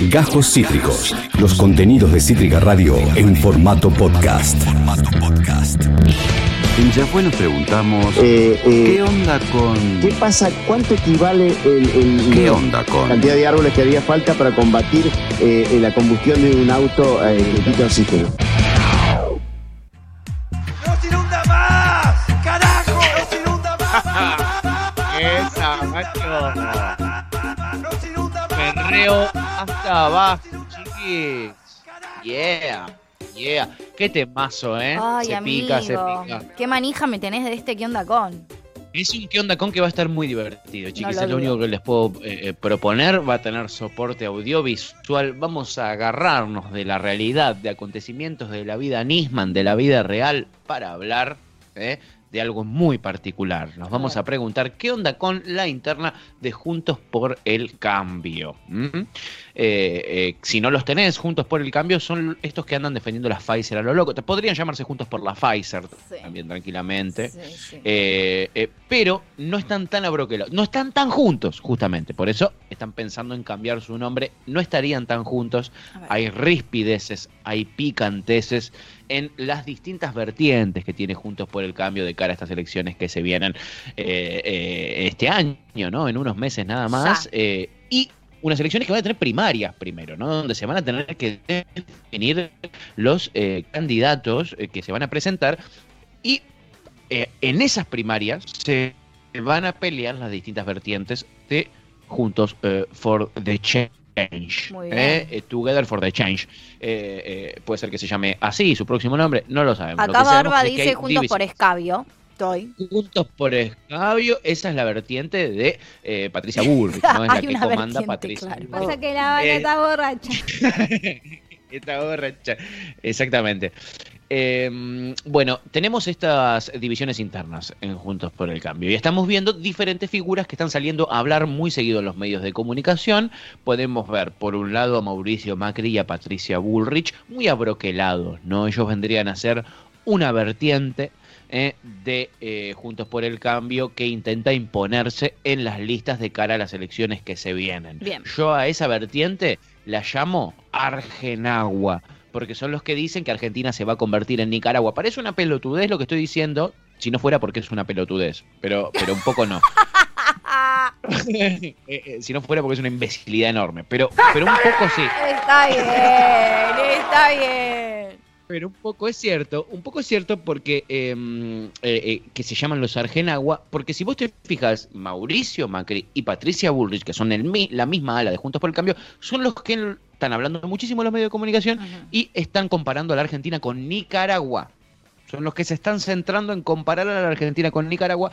Gajos Cítricos. Los contenidos de Cítrica Radio en formato podcast. En Yahweh nos preguntamos, Eh, eh, ¿qué onda con...? ¿Qué pasa? ¿Cuánto equivale el, el- ¿Qué onda la con...? cantidad de árboles que haría falta para combatir eh, la combustión de un auto eh, que quita oxígeno? ¡No se inunda más! ¡Carajo! ¡No se inunda más! Esa, macho. Perreo hasta abajo, chiquis. Yeah, yeah. Qué temazo, ¿eh? Ay, se amigo. pica, se pica. Qué manija me tenés de este qué onda con. Es un qué onda con que va a estar muy divertido, chiquis. lo es lo único que les puedo eh, eh, proponer. Va a tener soporte audiovisual. Vamos a agarrarnos de la realidad, de acontecimientos de la vida Nisman, de la vida real, para hablar ¿eh? De algo muy particular. Nos vamos a preguntar qué onda con la interna de Juntos por el Cambio. ¿Mm? Eh, eh, si no los tenés, Juntos por el Cambio son estos que andan defendiendo la Pfizer a lo loco. Te podrían llamarse Juntos por la Pfizer Sí. también tranquilamente. Sí, sí. Eh, pero no están tan abroquelados, no están tan juntos, justamente. Por eso están pensando en cambiar su nombre. No estarían tan juntos. Hay rispideces, hay picanteces en las distintas vertientes que tiene Juntos por el Cambio de cara a estas elecciones que se vienen eh, eh, este año, ¿no? En unos meses nada más. Eh, y unas elecciones que van a tener primarias primero, ¿no? Donde se van a tener que definir los eh, candidatos eh, que se van a presentar y eh, en esas primarias se van a pelear las distintas vertientes de Juntos eh, for the Change. Muy bien. eh, eh, Together for the Change. Eh, eh, puede ser que se llame así, su próximo nombre, no lo sabemos. Lo Acá que sabemos Barba dice juntos por escabio. Estoy. Juntos por Escabio, esa es la vertiente de eh, Patricia Bullrich, ¿no? Es la que comanda Patricia claro. Pasa que la vaca Eh, está borracha. Está borracha. Exactamente. Eh, bueno, tenemos estas divisiones internas en Juntos por el Cambio y estamos viendo diferentes figuras que están saliendo a hablar muy seguido en los medios de comunicación. Podemos ver, por un lado, a Mauricio Macri y a Patricia Bullrich muy abroquelados, ¿no? Ellos vendrían a ser una vertiente eh, de eh, Juntos por el Cambio que intenta imponerse en las listas de cara a las elecciones que se vienen. Bien. Yo a esa vertiente la llamo Argenagua, porque son los que dicen que Argentina se va a convertir en Nicaragua. Parece una pelotudez lo que estoy diciendo, si no fuera porque es una pelotudez, pero, pero un poco no. Eh, eh, si no fuera porque es una imbecilidad enorme, pero, pero un poco sí. Está bien, está bien. Pero un poco es cierto, un poco es cierto porque eh, eh, eh, que se llaman los Argenagua, porque si vos te fijas, Mauricio Macri y Patricia Bullrich, que son el, la misma ala de Juntos por el Cambio, son los que están hablando muchísimo en los medios de comunicación y están comparando a la Argentina con Nicaragua. Son los que se están centrando en comparar a la Argentina con Nicaragua,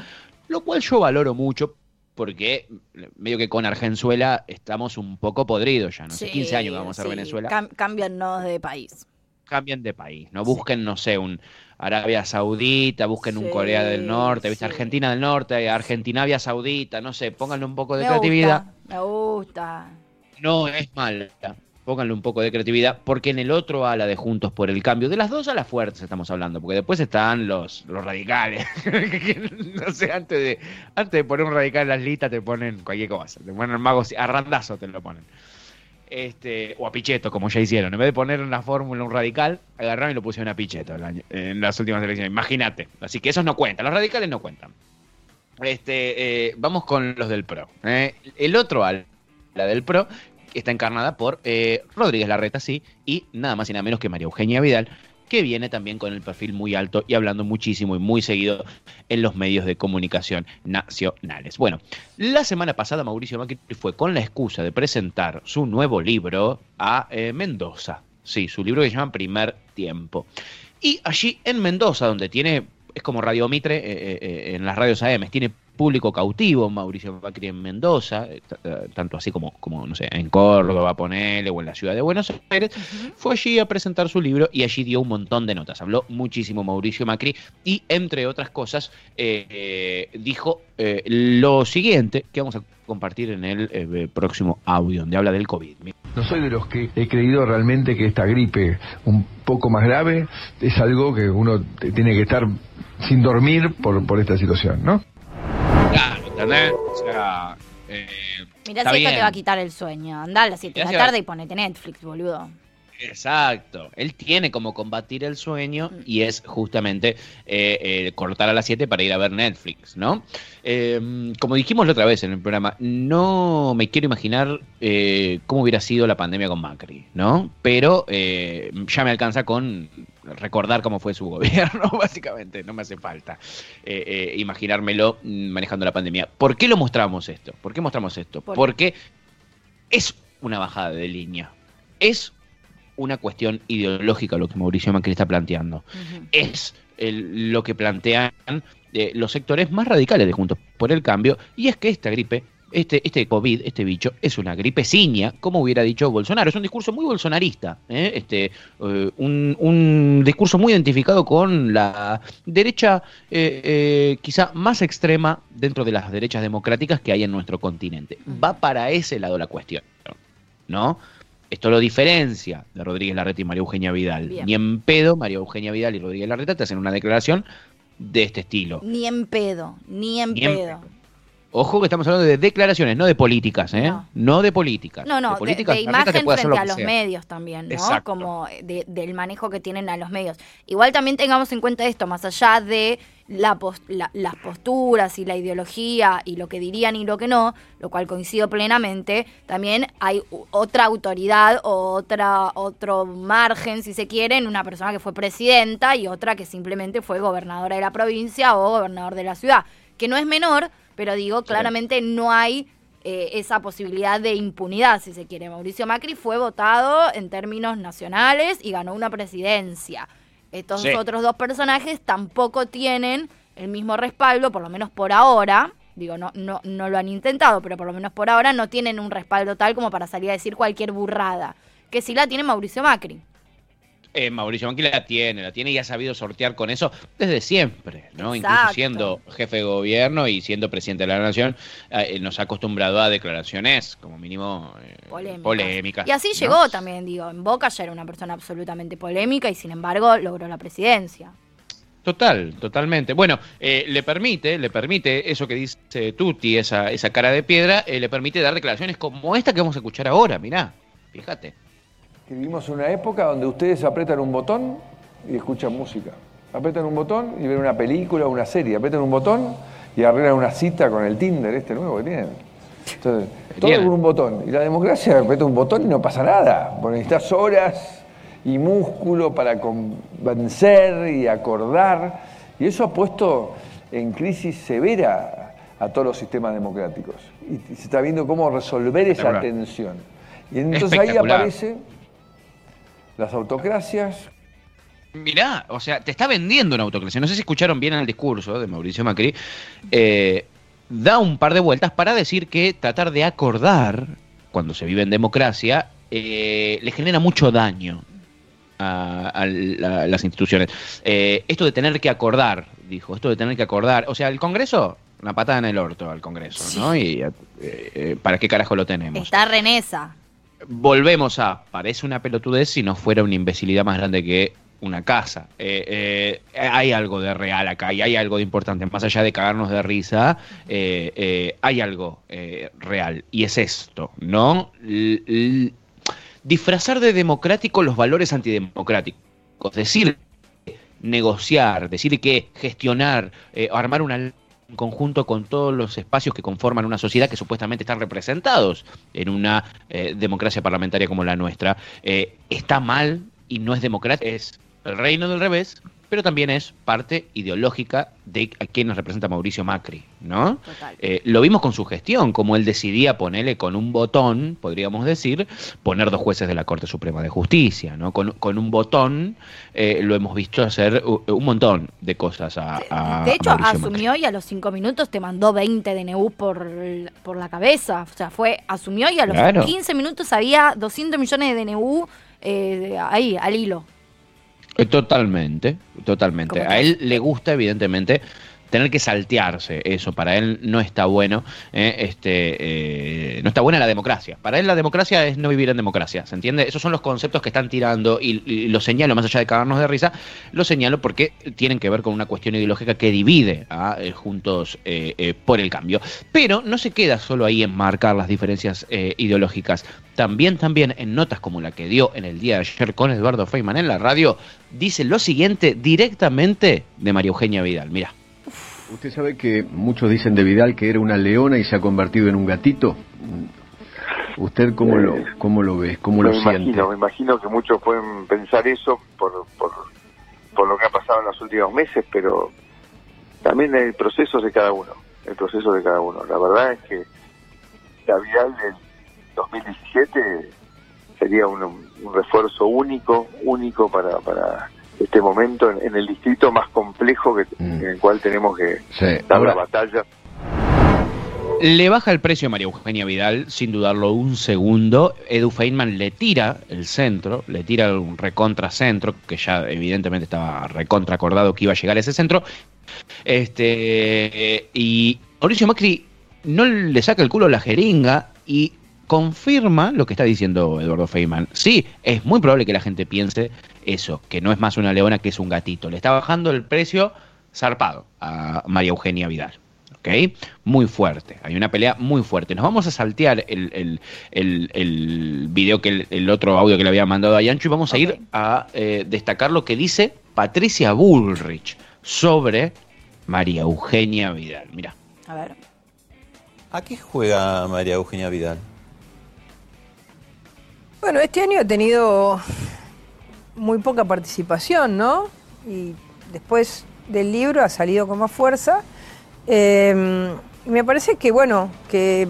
lo cual yo valoro mucho porque medio que con Argenzuela estamos un poco podridos ya, no sé, Sí, 15 años vamos a ser sí. Venezuela Cam- cámbianos de país. Cambien de país, no busquen, no sé, un Arabia Saudita, busquen un Corea del Norte, ¿viste? sí. Argentina del Norte, Argentinavia Saudita, no sé, pónganle un poco de Me creatividad. gusta, me gusta. No es mala, pónganle un poco de creatividad, porque en el otro ala de Juntos por el Cambio, de las dos alas fuertes estamos hablando, porque después están los, los radicales. no sé, antes de, antes de poner un radical en las listas te ponen cualquier cosa, te ponen magos, a randazo te lo ponen. Este, o a Pichetto, como ya hicieron. En vez de poner una fórmula un radical, agarraron y lo pusieron a Pichetto en las últimas elecciones. Imagínate. Así que esos no cuentan. Los radicales no cuentan. Este, eh, vamos con los del PRO. ¿eh? El otro la del PRO, está encarnada por eh, Rodríguez Larreta, sí, y nada más y nada menos que María Eugenia Vidal, que viene también con el perfil muy alto y hablando muchísimo y muy seguido en los medios de comunicación nacionales. Bueno, la semana pasada Mauricio Macri fue con la excusa de presentar su nuevo libro a eh, Mendoza. Sí, su libro que se llama Primer Tiempo. Y allí en Mendoza, donde tiene, es como Radio Mitre eh, eh, en las radios AM, tiene público cautivo Mauricio Macri en Mendoza, eh, eh, tanto así como, como, no sé, en Córdoba, ponele, o en la ciudad de Buenos Aires, fue allí a presentar su libro y allí dio un montón de notas. Habló muchísimo Mauricio Macri y, entre otras cosas, eh, eh, dijo eh, lo siguiente que vamos a compartir en el eh, próximo audio, donde habla del COVID. No soy de los que he creído realmente que esta gripe un poco más grave es algo que uno te- tiene que estar sin dormir por, por esta situación, ¿no? ¿Entendés? O sea, eh, Mirá si esto te va a quitar el sueño. Andá a las 7 de la tarde y ponete Netflix, boludo. Exacto. Él tiene como combatir el sueño y es justamente eh, eh, cortar a las 7 para ir a ver Netflix, ¿no? Eh, como dijimos la otra vez en el programa, no me quiero imaginar eh, cómo hubiera sido la pandemia con Macri, ¿no? Pero ya me alcanza con recordar cómo fue su gobierno, básicamente. No me hace falta imaginármelo mm, manejando la pandemia. ¿Por qué lo mostramos esto? ¿Por qué mostramos esto? Porque es una bajada de línea. Es una cuestión ideológica lo que Mauricio Macri está planteando. Es el- lo que plantean eh, los sectores más radicales de Juntos por el Cambio, y es que esta gripe, este, este COVID, este bicho, es una gripe ciña, como hubiera dicho Bolsonaro. Es un discurso muy bolsonarista, ¿eh? este, eh, un, un discurso muy identificado con la derecha quizá más extrema dentro de las derechas democráticas que hay en nuestro continente. Va para ese lado la cuestión, ¿no? Esto lo diferencia de Rodríguez Larreta y María Eugenia Vidal. Bien. Ni en pedo, María Eugenia Vidal y Rodríguez Larreta te hacen una declaración de este estilo. Ni en pedo, ni en Ni en pedo. Ojo que estamos hablando de declaraciones, no de políticas, ¿eh? No. No, de políticas. No, no, de, políticas, de te imagen frente lo a los sea. medios también, ¿no? Exacto. Como de- del manejo que tienen a los medios. Igual también tengamos en cuenta esto, más allá de la pos- la- las posturas y la ideología y lo que dirían y lo que no, lo cual coincido plenamente, también hay otra autoridad o otra, otro margen, si se quiere, en una persona que fue presidenta y otra que simplemente fue gobernadora de la provincia o gobernador de la ciudad, que no es menor, pero digo, claramente no hay eh, esa posibilidad de impunidad, si se quiere. Mauricio Macri fue votado en términos nacionales y ganó una presidencia. Estos Sí. otros dos personajes tampoco tienen el mismo respaldo, por lo menos por ahora. Digo, no, no, no lo han intentado, pero por lo menos por ahora no tienen un respaldo tal como para salir a decir cualquier burrada. Que sí la tiene Mauricio Macri. Eh, Mauricio Macri la tiene, la tiene y ha sabido sortear con eso desde siempre, ¿no? Incluso siendo jefe de gobierno y siendo presidente de la nación, eh, nos ha acostumbrado a declaraciones como mínimo eh, Polémicas. Y así ¿no? llegó también, digo, en Boca ya era una persona absolutamente polémica y sin embargo logró la presidencia. Total, totalmente. Bueno, eh, le permite, le permite eso que dice Tuti, esa, esa cara de piedra, eh, le permite dar declaraciones como esta que vamos a escuchar ahora, mirá, fíjate. Que vivimos una época donde ustedes apretan un botón y escuchan música. Apretan un botón y ven una película o una serie. Apretan un botón y arreglan una cita con el Tinder este nuevo que tienen. Entonces, todo con un botón. Y la democracia aprieta un botón y no pasa nada. Porque necesitas horas y músculo para convencer y acordar. Y eso ha puesto en crisis severa a todos los sistemas democráticos. Y se está viendo cómo resolver esa tensión. Y entonces ahí aparece las autocracias. Mirá, o sea, te está vendiendo una autocracia. No sé si escucharon bien el discurso de Mauricio Macri. Eh, da un par de vueltas para decir que tratar de acordar, cuando se vive en democracia, eh, le genera mucho daño a, a la- las instituciones. Eh, esto de tener que acordar, dijo, esto de tener que acordar. O sea, el Congreso, una patada en el orto al Congreso, ¿no? Y eh, eh, ¿para qué carajo lo tenemos? Está Renesa. Volvemos a, parece una pelotudez si no fuera una imbecilidad más grande que una casa. Eh, eh, hay algo de real acá y hay algo de importante. Más allá de cagarnos de risa, eh, hay algo real. Y es esto, ¿no? Disfrazar de democrático los valores antidemocráticos. Decir negociar, decir que gestionar, armar una en conjunto con todos los espacios que conforman una sociedad que supuestamente están representados en una eh, democracia parlamentaria como la nuestra, eh, está mal y no es democrático, es el reino del revés, pero también es parte ideológica de a quienes representa Mauricio Macri, ¿no? Total. Eh, lo vimos con su gestión, como él decidía ponerle con un botón, podríamos decir, poner dos jueces de la Corte Suprema de Justicia, ¿no? Con, con un botón eh, lo hemos visto hacer u- un montón de cosas a, a de hecho, Macri. asumió y a los cinco minutos te mandó 20 DNU por, por la cabeza. O sea, fue, asumió y a los Claro. 15 minutos había 200 millones de DNU eh, ahí, al hilo. Eh, Totalmente, totalmente. A él le gusta, evidentemente, tener que saltearse eso. Para él no está bueno, eh, este, eh, no está buena la democracia. Para él la democracia es no vivir en democracia, ¿se entiende? Esos son los conceptos que están tirando y, y lo señalo, más allá de cagarnos de risa, lo señalo porque tienen que ver con una cuestión ideológica que divide a eh, Juntos por el Cambio. Pero no se queda solo ahí en marcar las diferencias ideológicas. También, también en notas como la que dio en el día de ayer con Eduardo Feynman en la radio, dice lo siguiente directamente de María Eugenia Vidal. Mira. Usted sabe que muchos dicen de Vidal que era una leona y se ha convertido en un gatito. ¿Usted cómo lo, cómo lo ve? ¿Cómo lo me siente? imagino, me imagino que muchos pueden pensar eso por, por, por lo que ha pasado en los últimos meses, pero también el proceso de cada uno, el proceso de cada uno. La verdad es que la Vidal del 2017 sería un, un refuerzo único, único para, para este momento en, en el distrito más complejo que, Mm. en el cual tenemos que Sí. dar Ahora, la batalla. Le baja el precio a María Eugenia Vidal, sin dudarlo un segundo. Edu Feynman le tira el centro, le tira un recontracentro, que ya evidentemente estaba recontra acordado que iba a llegar a ese centro. Este, y Mauricio Macri no le saca el culo a la jeringa y confirma lo que está diciendo Eduardo Feynman. Sí, es muy probable que la gente piense eso, que no es más una leona que es un gatito. Le está bajando el precio zarpado a María Eugenia Vidal. ¿ok? Muy fuerte. Hay una pelea muy fuerte. Nos vamos a saltear el, el, el, el video que el, el otro audio que le había mandado a Yancho y vamos a ir a eh, destacar lo que dice Patricia Bullrich sobre María Eugenia Vidal. Mira. A ver. ¿A qué juega María Eugenia Vidal? Bueno, este año he tenido muy poca participación, ¿no? Y después del libro ha salido con más fuerza. Eh, y me parece que, bueno, que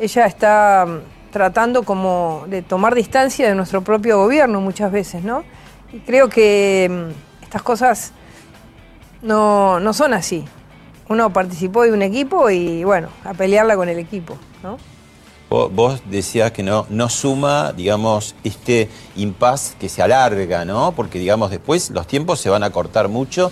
ella está tratando como de tomar distancia de nuestro propio gobierno muchas veces, ¿no? Y creo que mm, estas cosas no, no son así. Uno participó de un equipo y, bueno, a pelearla con el equipo, ¿no? Vos, decías que no, no suma, digamos, este impas que se alarga, ¿no? Porque, digamos, después los tiempos se van a cortar mucho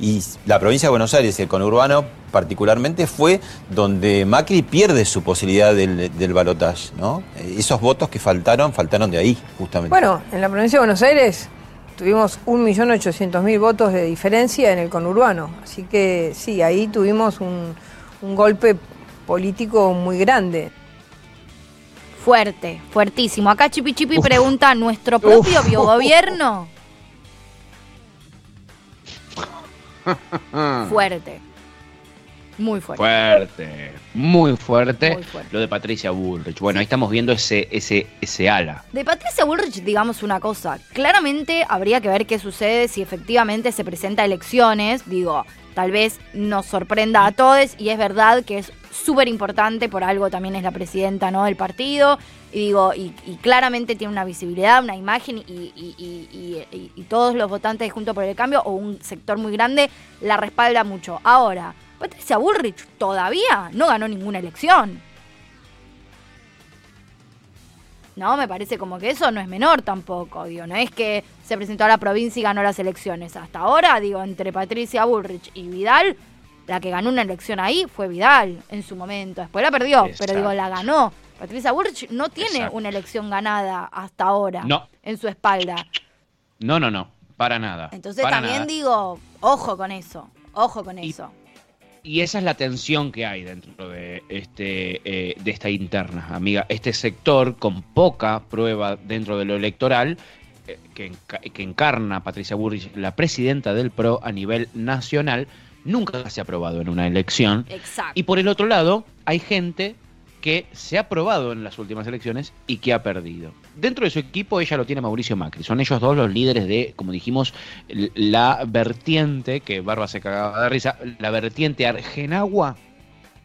y la provincia de Buenos Aires, el conurbano particularmente, fue donde Macri pierde su posibilidad del, del balotaje, ¿no? Esos votos que faltaron, faltaron de ahí, justamente. Bueno, en la provincia de Buenos Aires tuvimos 1.800.000 votos de diferencia en el conurbano. Así que sí, ahí tuvimos un, un golpe político muy grande. Fuerte, fuertísimo. Acá Chipi Chipi pregunta, ¿nuestro propio Uf. biogobierno? Fuerte. Muy fuerte. Fuerte, muy fuerte, Muy fuerte. lo de Patricia Bullrich. Bueno, ahí estamos viendo ese, ese, ese ala. De Patricia Bullrich, digamos una cosa. Claramente habría que ver qué sucede si efectivamente se presenta a elecciones. Digo, tal vez nos sorprenda a todos y es verdad que es súper importante, por algo también es la presidenta ¿no? del partido. Y digo, y, y claramente tiene una visibilidad, una imagen y, y- y- todos los votantes de Junto por el Cambio o un sector muy grande la respalda mucho. Ahora, Patricia Bullrich todavía no ganó ninguna elección. No, me parece como que eso no es menor tampoco, digo, no es que se presentó a la provincia y ganó las elecciones. Hasta ahora, digo, entre Patricia Bullrich y Vidal, la que ganó una elección ahí fue Vidal en su momento. Después la perdió, pero digo, la ganó. Patricia Bullrich no tiene Exacto. una elección ganada hasta ahora No. en su espalda. No, no, no, para nada. Entonces para también nada. digo, ojo con eso, ojo con eso. Y esa es la tensión que hay dentro de, este, eh, de esta interna, amiga. Este sector con poca prueba dentro de lo electoral, eh, que, que encarna Patricia Burrich, la presidenta del PRO a nivel nacional, nunca se ha aprobado en una elección. Exacto. Y por el otro lado, hay gente que se ha aprobado en las últimas elecciones y que ha perdido. Dentro de su equipo ella lo tiene Mauricio Macri. Son ellos dos los líderes de, como dijimos, la vertiente, que Barba se cagaba de risa, la vertiente argenagua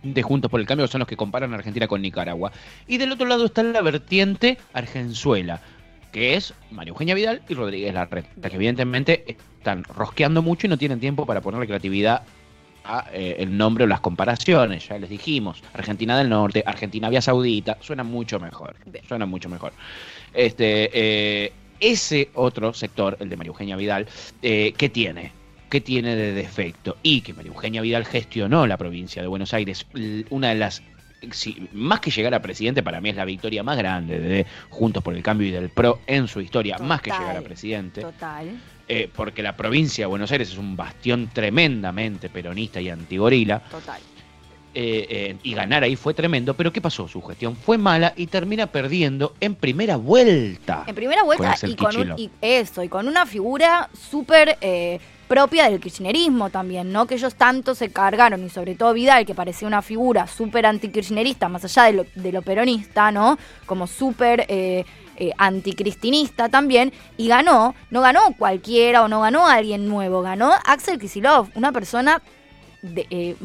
de Juntos por el Cambio, que son los que comparan a Argentina con Nicaragua. Y del otro lado está la vertiente argenzuela, que es María Eugenia Vidal y Rodríguez Larreta, que evidentemente están rosqueando mucho y no tienen tiempo para ponerle creatividad a, eh, el nombre o las comparaciones, ya les dijimos, Argentina del Norte, Argentina Vía Saudita, suena mucho mejor, suena mucho mejor. Este, eh, ese otro sector, el de María Eugenia Vidal, eh, ¿qué tiene? ¿qué tiene de defecto? Y que María Eugenia Vidal gestionó la provincia de Buenos Aires, una de las si- más que llegar a presidente, para mí es la victoria más grande de Juntos por el Cambio y del PRO en su historia, más que llegar a presidente. Total. eh, porque la provincia de Buenos Aires es un bastión tremendamente peronista y antigorila. Total. eh, eh, y ganar ahí fue tremendo, pero ¿qué pasó? Su gestión fue mala y termina perdiendo en primera vuelta. En primera vuelta y con un, Kicillof. y eso, y con una figura súper eh, propia del kirchnerismo también, ¿no? Que ellos tanto se cargaron, y sobre todo Vidal, que parecía una figura súper antikirchnerista, más allá de lo, de lo peronista, ¿no? Como súper eh, eh, anticristinista también, y ganó, no ganó cualquiera o no ganó alguien nuevo, ganó Axel Kisilov, una persona de, eh,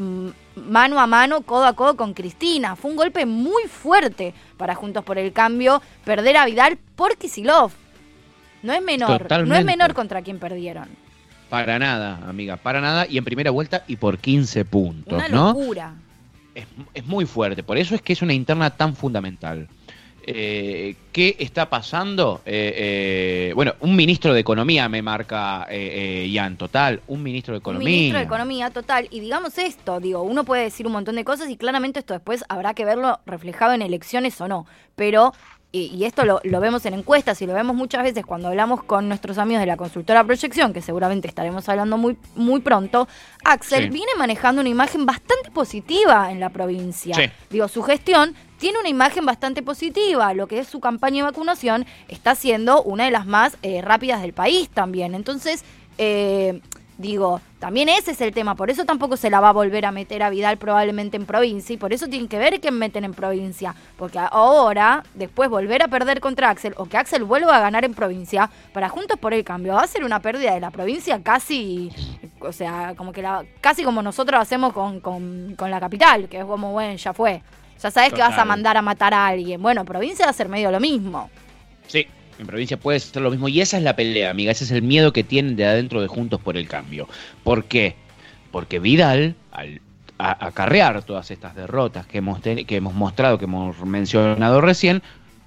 mano a mano, codo a codo con Cristina. Fue un golpe muy fuerte para Juntos por el Cambio perder a Vidal por Kisilov. No es menor, no es menor contra quien perdieron. Para nada, amiga, para nada. Y en primera vuelta y por 15 puntos, Una ¿no? locura. Es, es muy fuerte, por eso es que es una interna tan fundamental. Eh, ¿Qué está pasando? Eh, eh, bueno, un ministro de Economía me marca Ian, total, un ministro de Un Economía. ministro de Economía total. Y digamos esto, digo, uno puede decir un montón de cosas y claramente esto después habrá que verlo reflejado en elecciones o no. Pero, y, y esto lo, lo vemos en encuestas y lo vemos muchas veces cuando hablamos con nuestros amigos de la constructora Proyección, que seguramente estaremos hablando muy, muy pronto, Axel Sí. viene manejando una imagen bastante positiva en la provincia. Sí. Digo, su gestión tiene una imagen bastante positiva. Lo que es su campaña de vacunación está siendo una de las más eh, rápidas del país también. Entonces, eh, digo, también ese es el tema. Por eso tampoco se la va a volver a meter a Vidal probablemente en provincia. Y por eso tienen que ver quién meten en provincia. Porque ahora, después volver a perder contra Axel o que Axel vuelva a ganar en provincia, para Juntos por el Cambio, va a ser una pérdida de la provincia casi, o sea, como que la, casi como nosotros hacemos con, con, con la capital, que es como, bueno, ya fue. Ya sabes que vas a mandar a matar a alguien. Bueno, provincia va a ser medio lo mismo. Sí, en provincia puede ser lo mismo. Y esa es la pelea, amiga. Ese es el miedo que tienen de adentro de Juntos por el Cambio. ¿Por qué? Porque Vidal, al acarrear todas estas derrotas que hemos, que hemos mostrado, que hemos mencionado recién,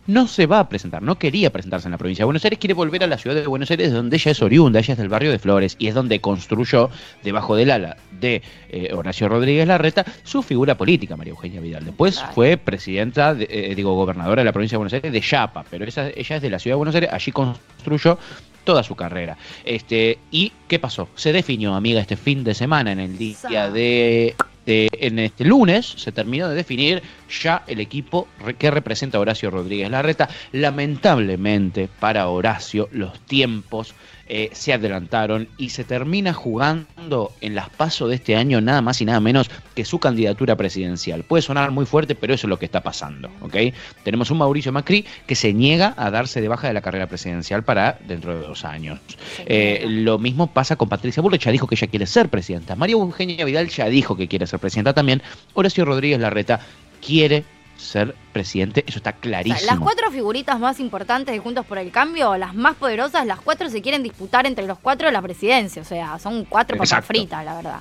no se va a presentar, no quería presentarse en la provincia de Buenos Aires, quiere volver a la ciudad de Buenos Aires, donde ella es oriunda, ella es del barrio de Flores, y es donde construyó, debajo del ala de eh, Horacio Rodríguez Larreta, su figura política, María Eugenia Vidal. Después fue presidenta, de- eh, digo, gobernadora de la provincia de Buenos Aires de Yapa, pero esa, ella es de la ciudad de Buenos Aires, allí construyó toda su carrera. Este, ¿Y qué pasó? Se definió, amiga, este fin de semana, en el día de, de- en este lunes, se terminó de definir ya el equipo que representa a Horacio Rodríguez Larreta. Lamentablemente para Horacio los tiempos eh, se adelantaron y se termina jugando en las pasos de este año nada más y nada menos que su candidatura presidencial. Puede sonar muy fuerte, pero eso es lo que está pasando, ¿ok? Tenemos un Mauricio Macri que se niega a darse de baja de la carrera presidencial para dentro de dos años. Eh, lo mismo pasa con Patricia Bullrich, ya dijo que ella quiere ser presidenta. María Eugenia Vidal ya dijo que quiere ser presidenta también. Horacio Rodríguez Larreta quiere ser presidente, eso está O sea, clarísimo. las cuatro figuritas más importantes de Juntos por el Cambio, las más poderosas, las cuatro se quieren disputar entre los cuatro de la presidencia. O sea, son cuatro papas fritas, la verdad.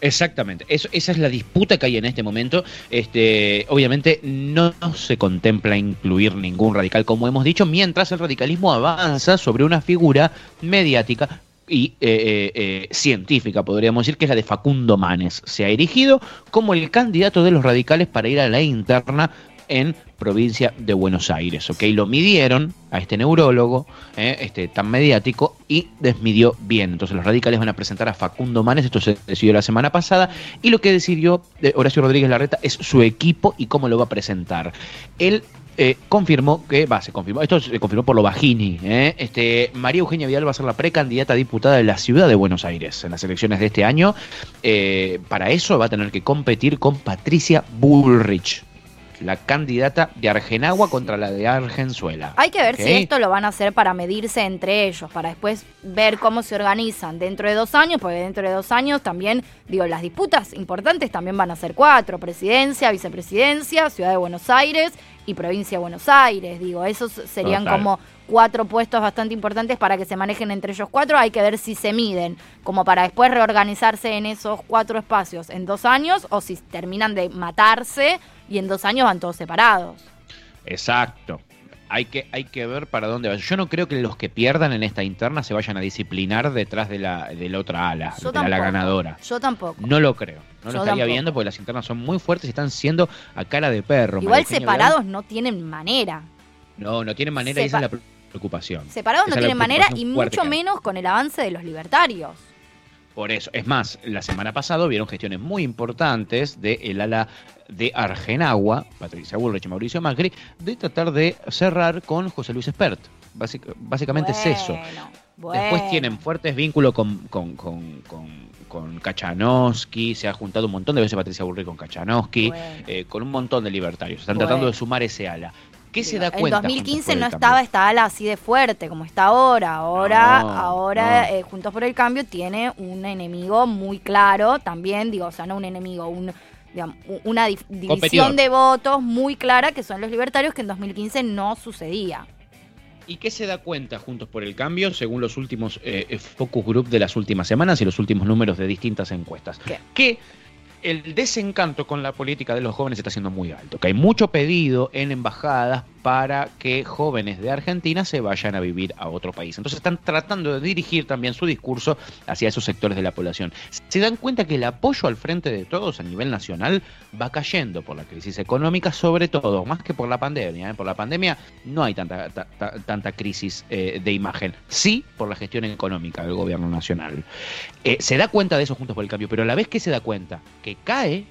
Exactamente, Eso, esa es la disputa que hay en este momento. Este, obviamente no se contempla incluir ningún radical, como hemos dicho, mientras el radicalismo avanza sobre una figura mediática y eh, eh, eh, científica, podríamos decir, que es la de Facundo Manes. Se ha erigido como el candidato de los radicales para ir a la interna en provincia de Buenos Aires. ¿ok? Lo midieron a este neurólogo este, tan mediático y desmidió bien. Entonces los radicales van a presentar a Facundo Manes, esto se decidió la semana pasada, y lo que decidió Horacio Rodríguez Larreta es su equipo y cómo lo va a presentar. Él eh, confirmó que, va, se confirmó, esto se confirmó por lo Bajini, ¿eh? este, María Eugenia Vidal va a ser la precandidata a diputada de la ciudad de Buenos Aires en las elecciones de este año. Eh, para eso va a tener que competir con Patricia Bullrich, la candidata de Argenagua contra la de Argenzuela. Hay que ver si esto lo van a hacer para medirse entre ellos, para después ver cómo se organizan dentro de dos años, porque dentro de dos años también, digo, las disputas importantes también van a ser cuatro, presidencia, vicepresidencia, Ciudad de Buenos Aires y provincia de Buenos Aires, digo, esos serían Total. como cuatro puestos bastante importantes para que se manejen entre ellos cuatro, hay que ver si se miden, como para después reorganizarse en esos cuatro espacios en dos años, o si terminan de matarse y en dos años van todos separados. Exacto. hay que, hay que ver para dónde va. Yo no creo que los que pierdan en esta interna se vayan a disciplinar detrás de la, de la otra ala, Yo de la ganadora. Yo tampoco. No lo creo. No Yo lo estaría tampoco. viendo porque las internas son muy fuertes y están siendo a cara de perro. Igual separados no tienen manera. No, no tienen manera y esa es la preocupación. Separados no Esa tienen manera y mucho menos con el avance de los libertarios. Por eso, es más, la semana pasada vieron gestiones muy importantes del el ala de Argenagua, Patricia Bullrich y Mauricio Macri, de tratar de cerrar con José Luis Espert. Básic- básicamente es eso. Bueno, Después tienen fuertes vínculos con, con, con, con, con Kachanowski, se ha juntado un montón de veces Patricia Bullrich con Kachanowski, eh, con un montón de libertarios. Están Bueno. tratando de sumar ese ala. ¿Qué se da En cuenta? Juntos 2015 por el no estaba esta ala así de fuerte como está ahora. Ahora, No, ahora no. eh, Juntos por el Cambio tiene un enemigo muy claro también, digo, o sea, no un enemigo, un, digamos, una división Competidor. de votos muy clara que son los libertarios que en 2015 no sucedía. ¿Y qué se da cuenta Juntos por el Cambio según los últimos eh, eh, focus group de las últimas semanas y los últimos números de distintas encuestas? Que el desencanto con la política de los jóvenes está siendo muy alto, que hay mucho pedido en embajadas para que jóvenes de Argentina se vayan a vivir a otro país. Entonces están tratando de dirigir también su discurso hacia esos sectores de la población. Se dan cuenta que el apoyo al frente de todos a nivel nacional va cayendo por la crisis económica, sobre todo, más que por la pandemia. ¿eh? Por la pandemia no hay tanta, ta- ta- tanta crisis eh, de imagen, sí por la gestión económica del gobierno nacional. Eh, se da cuenta de eso juntos por el cambio, pero a la vez que se da cuenta que cae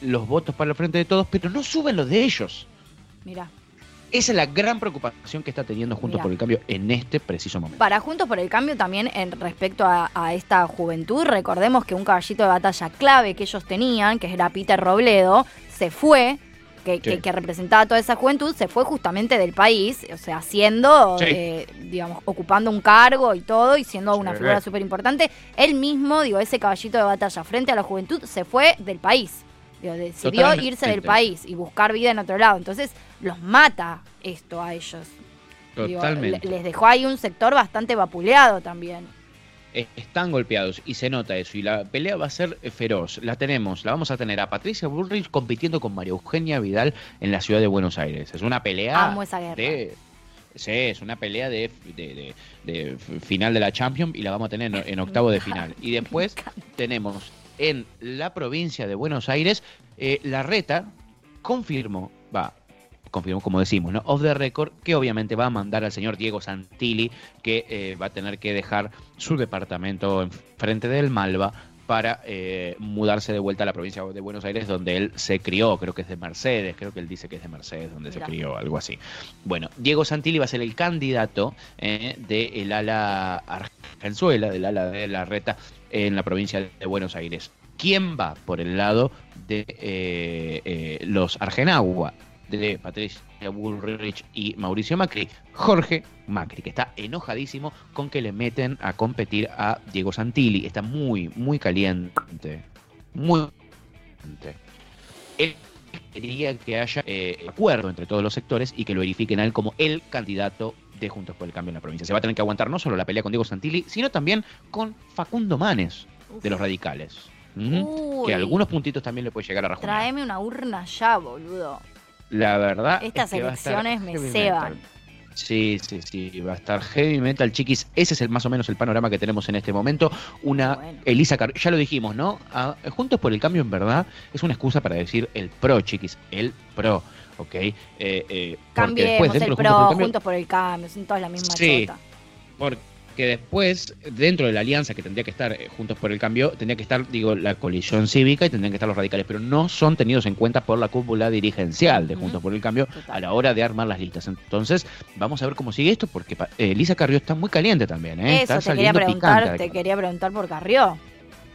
los votos para el frente de todos, pero no suben los de ellos. Mira, Esa es la gran preocupación que está teniendo Juntos Mirá. por el Cambio en este preciso momento. para Juntos por el Cambio también en respecto a, a esta juventud, recordemos que un caballito de batalla clave que ellos tenían, que era Peter Robledo, se fue. Que, que- Sí. que representaba toda esa juventud, se fue justamente del país, o sea, siendo, Sí. eh, digamos, ocupando un cargo y todo, y siendo una figura súper importante. Él mismo, digo, ese caballito de batalla frente a la juventud, se fue del país. Digo, decidió Totalmente. irse del país y buscar vida en otro lado. Entonces, los mata esto a ellos. Totalmente. le- les dejó ahí un sector bastante vapuleado también. Están golpeados y se nota eso. Y la pelea va a ser feroz. La tenemos, la vamos a tener a Patricia Bullrich compitiendo con María Eugenia Vidal en la ciudad de Buenos Aires. Es una pelea Amo esa guerra. de. Sí, es una pelea de, de- de- de f- final de la Champions y la vamos a tener en, en octavo de final. Y después tenemos en la provincia de Buenos Aires, eh, la reta confirmó, va, confirmó como decimos, ¿no? Off the record, que obviamente va a mandar al señor Diego Santilli, que eh, va a tener que dejar su departamento enfrente del Malva para eh, mudarse de vuelta a la provincia de Buenos Aires, donde él se crió, creo que es de Mercedes, creo que él dice que es de Mercedes, donde se crió, algo así. Bueno, Diego Santilli va a ser el candidato eh, del ala argenzuela, del ala de la reta en la provincia de Buenos Aires. ¿Quién va por el lado de eh, eh, los Argenagua, de Patricia Bullrich y Mauricio Macri? Jorge Macri, que está enojadísimo con que le meten a competir a Diego Santilli. Está muy, muy caliente. Muy caliente. Él quería que haya eh, acuerdo entre todos los sectores y que lo verifiquen a él como el candidato de Juntos por el Cambio en la provincia. Se va a tener que aguantar no solo la pelea con Diego Santilli, sino también con Facundo Manes, de los radicales. Uy. Que algunos puntitos también le puede llegar a rajunar. Tráeme una urna ya, boludo. La verdad. Estas es que elecciones me ceban. metal. Sí, sí, sí, va a estar heavy metal, chiquis. Ese es el más o menos el panorama que tenemos en este momento. Una Elisa Car ya lo dijimos, ¿no? Ah, Juntos por el cambio, en verdad, es una excusa para decir el pro, chiquis, el pro, ¿ok? Eh, eh, porque Cambiemos después, el pro, Juntos por el Cambio- juntos por el cambio, son todas la misma Sí. chota. Porque después, dentro de la alianza que tendría que estar eh, Juntos por el Cambio, tendría que estar, digo, la coalición cívica y tendrían que estar los radicales, pero no son tenidos en cuenta por la cúpula dirigencial de Juntos por el Cambio a la hora de armar las listas. Entonces, vamos a ver cómo sigue esto, porque eh, Elisa Carrió está muy caliente también, ¿eh? está Eso te quería preguntar, picante. te quería preguntar por Carrió.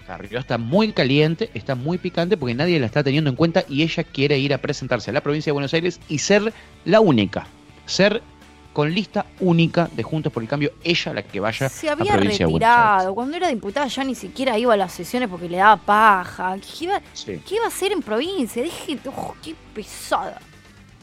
Carrió está muy caliente, está muy picante porque nadie la está teniendo en cuenta y ella quiere ir a presentarse a la provincia de Buenos Aires y ser la única, ser con lista única de Juntos por el Cambio, ella la que vaya Se a había provincia de Buenos Aires. retirado. Cuando era diputada ya ni siquiera iba a las sesiones porque le daba paja. ¿Qué iba, Sí. qué iba a hacer en provincia? Deje, oh, qué pesada.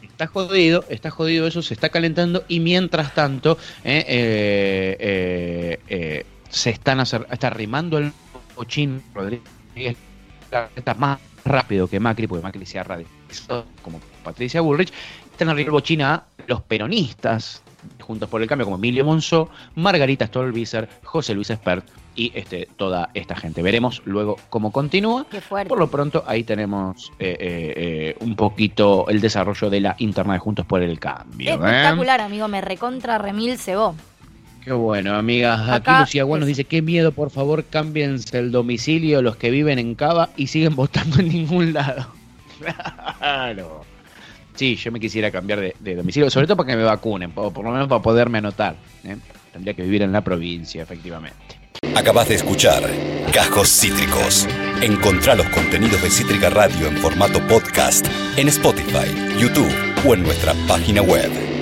Está jodido, está jodido eso, se está calentando y mientras tanto eh, eh, eh, se están hacer, está arrimando el cochín Rodríguez está más rápido que Macri, porque Macri se ha radicalizado como Patricia Bullrich, están arriba bochina a los peronistas, juntos por el cambio, como Emilio Monzó, Margarita Stolbizer, José Luis Espert y este, toda esta gente. Veremos luego cómo continúa. Qué. Por lo pronto, ahí tenemos eh, eh, eh, un poquito el desarrollo de la interna de Juntos por el Cambio. Espectacular, amigo, me recontra remil cebó. Qué bueno, amigas. Aquí Lucía Guan nos dice, qué miedo, por favor, cámbiense el domicilio los que viven en Cava y siguen votando en ningún lado. Claro. Sí, yo me quisiera cambiar de, domicilio, sobre todo para que me vacunen, o por lo menos para poderme anotar. ¿eh? Tendría que vivir en la provincia, efectivamente. Acabas de escuchar Cajos Cítricos. Encontrá los contenidos de Cítrica Radio en formato podcast en Spotify, YouTube o en nuestra página web.